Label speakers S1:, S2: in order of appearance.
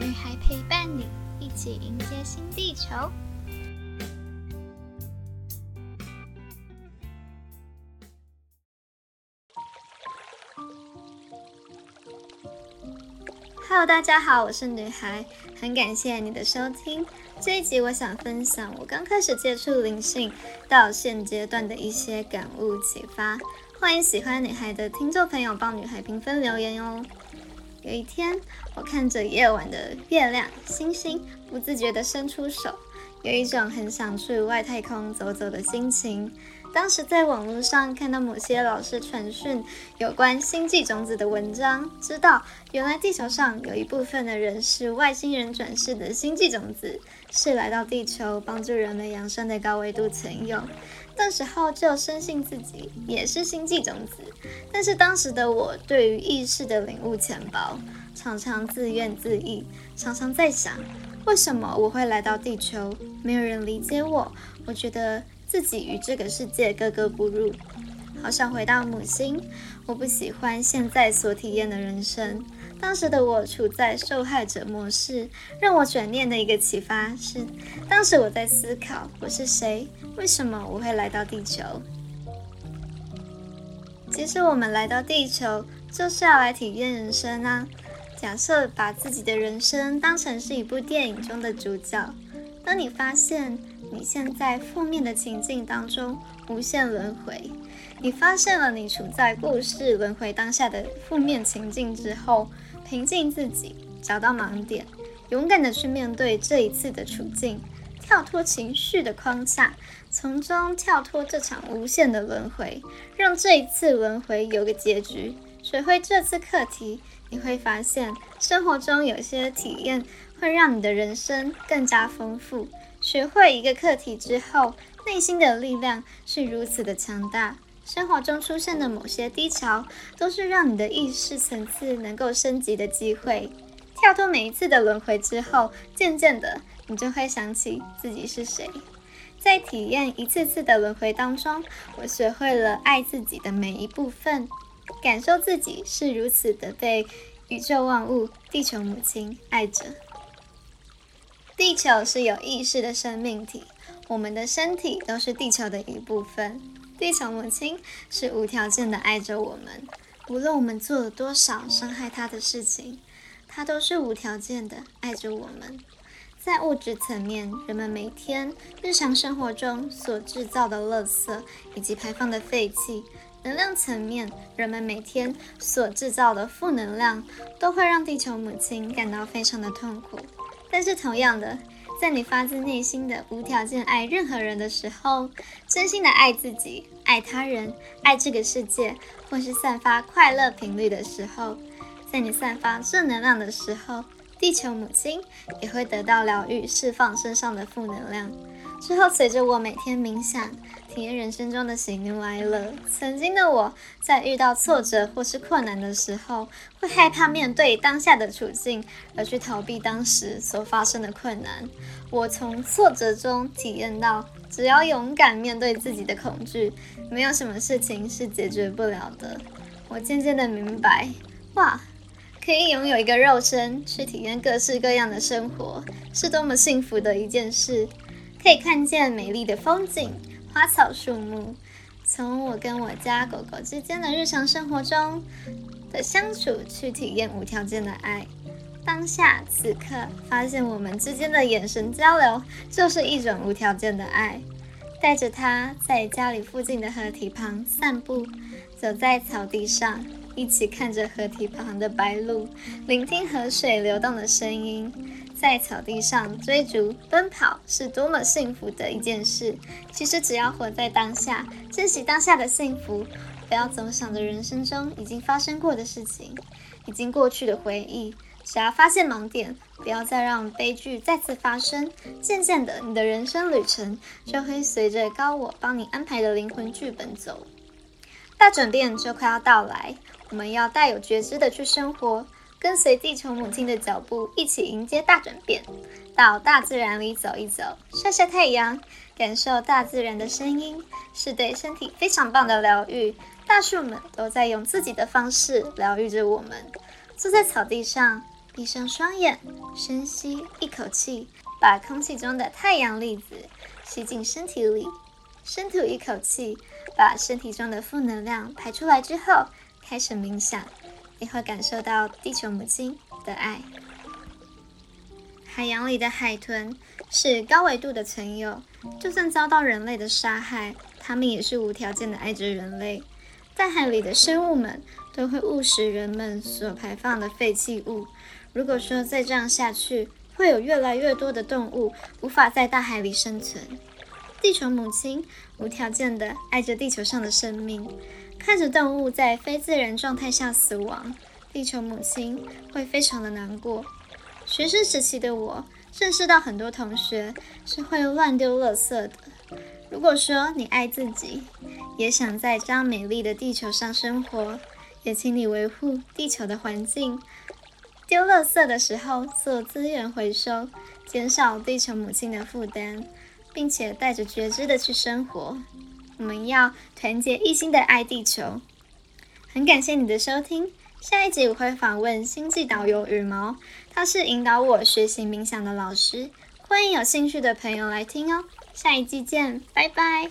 S1: 女孩陪伴你，一起迎接新地球。Hello，大家好，我是女孩，很感谢你的收听。这一集我想分享我刚开始接触灵性到现阶段的一些感悟启发。欢迎喜欢女孩的听众朋友帮女孩评分留言哦。有一天，我看着夜晚的月亮、星星，不自觉地伸出手，有一种很想去外太空走走的心情。当时在网络上看到某些老师传讯有关星际种子的文章，知道原来地球上有一部分的人是外星人转世的星际种子，是来到地球帮助人类养生的高维度存有。那时候就深信自己也是星际种子，但是当时的我对于意识的领悟浅薄，常常自怨自艾，常常在想，为什么我会来到地球，没有人理解我，我觉得。自己与这个世界格格不入，好想回到母星。我不喜欢现在所体验的人生。当时的我处在受害者模式，让我转念的一个启发是：当时我在思考我是谁，为什么我会来到地球？其实我们来到地球就是要来体验人生啊。假设把自己的人生当成是一部电影中的主角，当你发现。你现在负面的情境当中无限轮回，你发现了你处在故事轮回当下的负面情境之后，平静自己，找到盲点，勇敢的去面对这一次的处境，跳脱情绪的框架，从中跳脱这场无限的轮回，让这一次轮回有个结局。学会这次课题，你会发现生活中有些体验会让你的人生更加丰富。学会一个课题之后，内心的力量是如此的强大。生活中出现的某些低潮，都是让你的意识层次能够升级的机会。跳脱每一次的轮回之后，渐渐的，你就会想起自己是谁。在体验一次次的轮回当中，我学会了爱自己的每一部分，感受自己是如此的被宇宙万物、地球母亲爱着。地球是有意识的生命体，我们的身体都是地球的一部分。地球母亲是无条件的爱着我们，无论我们做了多少伤害她的事情，她都是无条件的爱着我们。在物质层面，人们每天日常生活中所制造的垃圾以及排放的废气；能量层面，人们每天所制造的负能量，都会让地球母亲感到非常的痛苦。但是同样的，在你发自内心的无条件爱任何人的时候，真心的爱自己、爱他人、爱这个世界，或是散发快乐频率的时候，在你散发正能量的时候，地球母亲也会得到疗愈，释放身上的负能量。之后，随着我每天冥想。体验人生中的喜怒哀乐。曾经的我在遇到挫折或是困难的时候，会害怕面对当下的处境，而去逃避当时所发生的困难。我从挫折中体验到，只要勇敢面对自己的恐惧，没有什么事情是解决不了的。我渐渐的明白，哇，可以拥有一个肉身去体验各式各样的生活，是多么幸福的一件事。可以看见美丽的风景。花草树木，从我跟我家狗狗之间的日常生活中的相处，去体验无条件的爱。当下此刻，发现我们之间的眼神交流，就是一种无条件的爱。带着它在家里附近的河堤旁散步，走在草地上，一起看着河堤旁的白鹭，聆听河水流动的声音。在草地上追逐奔跑是多么幸福的一件事。其实只要活在当下，珍惜当下的幸福，不要总想着人生中已经发生过的事情，已经过去的回忆。只要发现盲点，不要再让悲剧再次发生。渐渐的，你的人生旅程就会随着高我帮你安排的灵魂剧本走。大转变就快要到来，我们要带有觉知的去生活。跟随地球母亲的脚步，一起迎接大转变，到大自然里走一走，晒晒太阳，感受大自然的声音，是对身体非常棒的疗愈。大树们都在用自己的方式疗愈着我们。坐在草地上，闭上双眼，深吸一口气，把空气中的太阳粒子吸进身体里，深吐一口气，把身体中的负能量排出来之后，开始冥想，你会感受到地球母亲的爱。海洋里的海豚是高维度的存有，就算遭到人类的杀害，它们也是无条件的爱着人类。在海里的生物们都会误食人们所排放的废弃物。如果说再这样下去，会有越来越多的动物无法在大海里生存。地球母亲无条件的爱着地球上的生命，看着动物在非自然状态下死亡，地球母亲会非常的难过。学生时期的我，认识到很多同学是会乱丢垃圾的。如果说你爱自己，也想在这样美丽的地球上生活，也请你维护地球的环境。丢垃圾的时候做资源回收，减少地球母亲的负担，并且带着觉知的去生活。我们要团结一心的爱地球。很感谢你的收听。下一集我会访问星际导游羽毛，他是引导我学习冥想的老师，欢迎有兴趣的朋友来听哦。下一集见，拜拜。